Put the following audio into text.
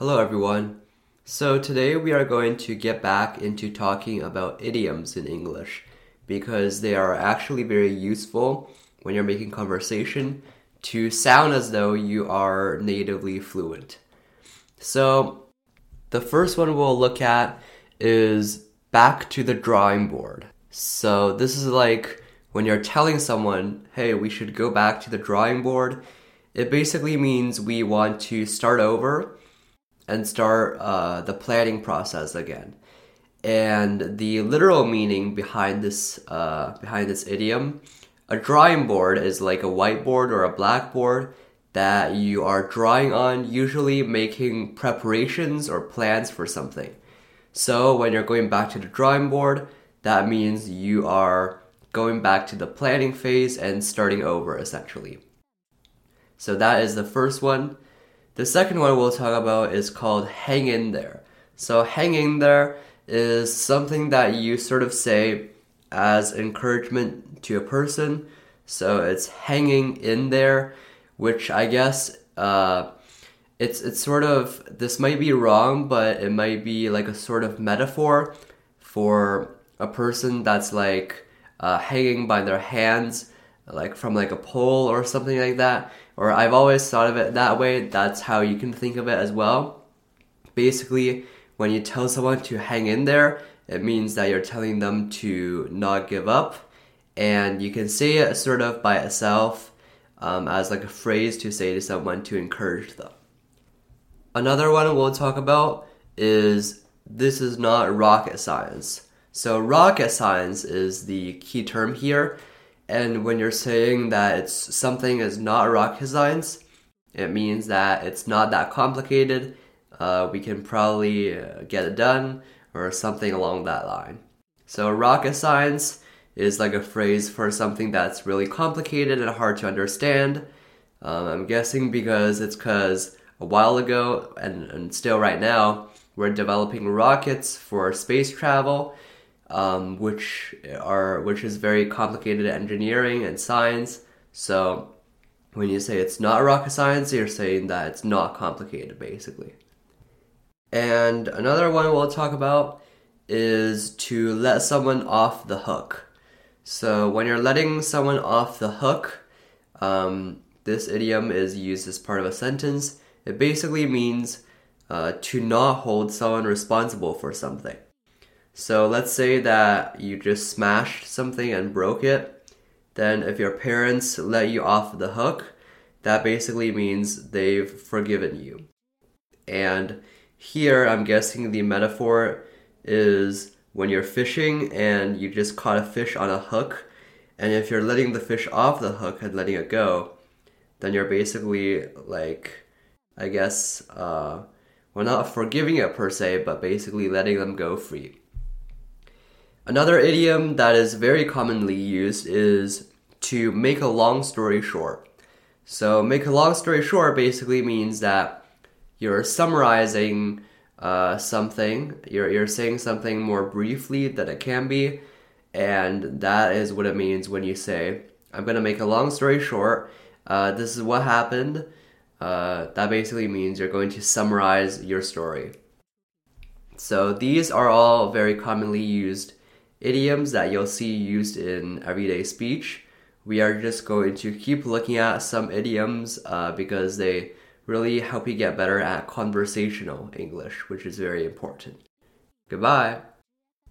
Hello, everyone. So, today we are going to get back into talking about idioms in English because they are actually very useful when you're making conversation to sound as though you are natively fluent. So, the first one we'll look at is back to the drawing board. So, this is like when you're telling someone, hey, we should go back to the drawing board. It basically means we want to start over and start uh, the planning process again. And the literal meaning behind this uh, behind this idiom, a drawing board is like a whiteboard or a blackboard that you are drawing on, usually making preparations or plans for something. So when you're going back to the drawing board, that means you are going back to the planning phase and starting over essentially. So that is the first one. The second one we'll talk about is called hang in there. So hang in there is something that you sort of say as encouragement to a person. So it's hanging in there, which I guess uh, it's it's sort of this might be wrong, but it might be like a sort of metaphor for a person that's like uh, hanging by their hands, like from like a pole or something like that. Or I've always thought of it that way. That's how you can think of it as well. Basically, when you tell someone to hang in there, it means that you're telling them to not give up. And you can say it sort of by itself um, as like a phrase to say to someone to encourage them. Another one we'll talk about is this is not rocket science. So, rocket science is the key term here. And when you're saying that it's something is not rocket science, it means that it's not that complicated uh, we can probably uh, get it done or something along that line. So, rocket science is like a phrase for something that's really complicated and hard to understand. Um, I'm guessing because it's because a while ago and, and still right now, we're developing rockets for space travel, um, which are which is very complicated engineering and science. So when you say it's not rocket science, you're saying that it's not complicated, basically. And another one we'll talk about is to let someone off the hook. So when you're letting someone off the hook, um, this idiom is used as part of a sentence. It basically means uh, to not hold someone responsible for something. So let's say that you just smashed something and broke it. Then, if your parents let you off the hook, that basically means they've forgiven you. And here, I'm guessing the metaphor is when you're fishing and you just caught a fish on a hook, and if you're letting the fish off the hook and letting it go, then you're basically like, I guess, uh, well, not forgiving it per se, but basically letting them go free. Another idiom that is very commonly used is to make a long story short. So, make a long story short basically means that you're summarizing uh, something, you're, you're saying something more briefly than it can be, and that is what it means when you say, I'm gonna make a long story short, uh, this is what happened. Uh, that basically means you're going to summarize your story. So these are all very commonly used idioms that you'll see used in everyday speech. We are just going to keep looking at some idioms uh, because they really help you get better at conversational English, which is very important. Goodbye.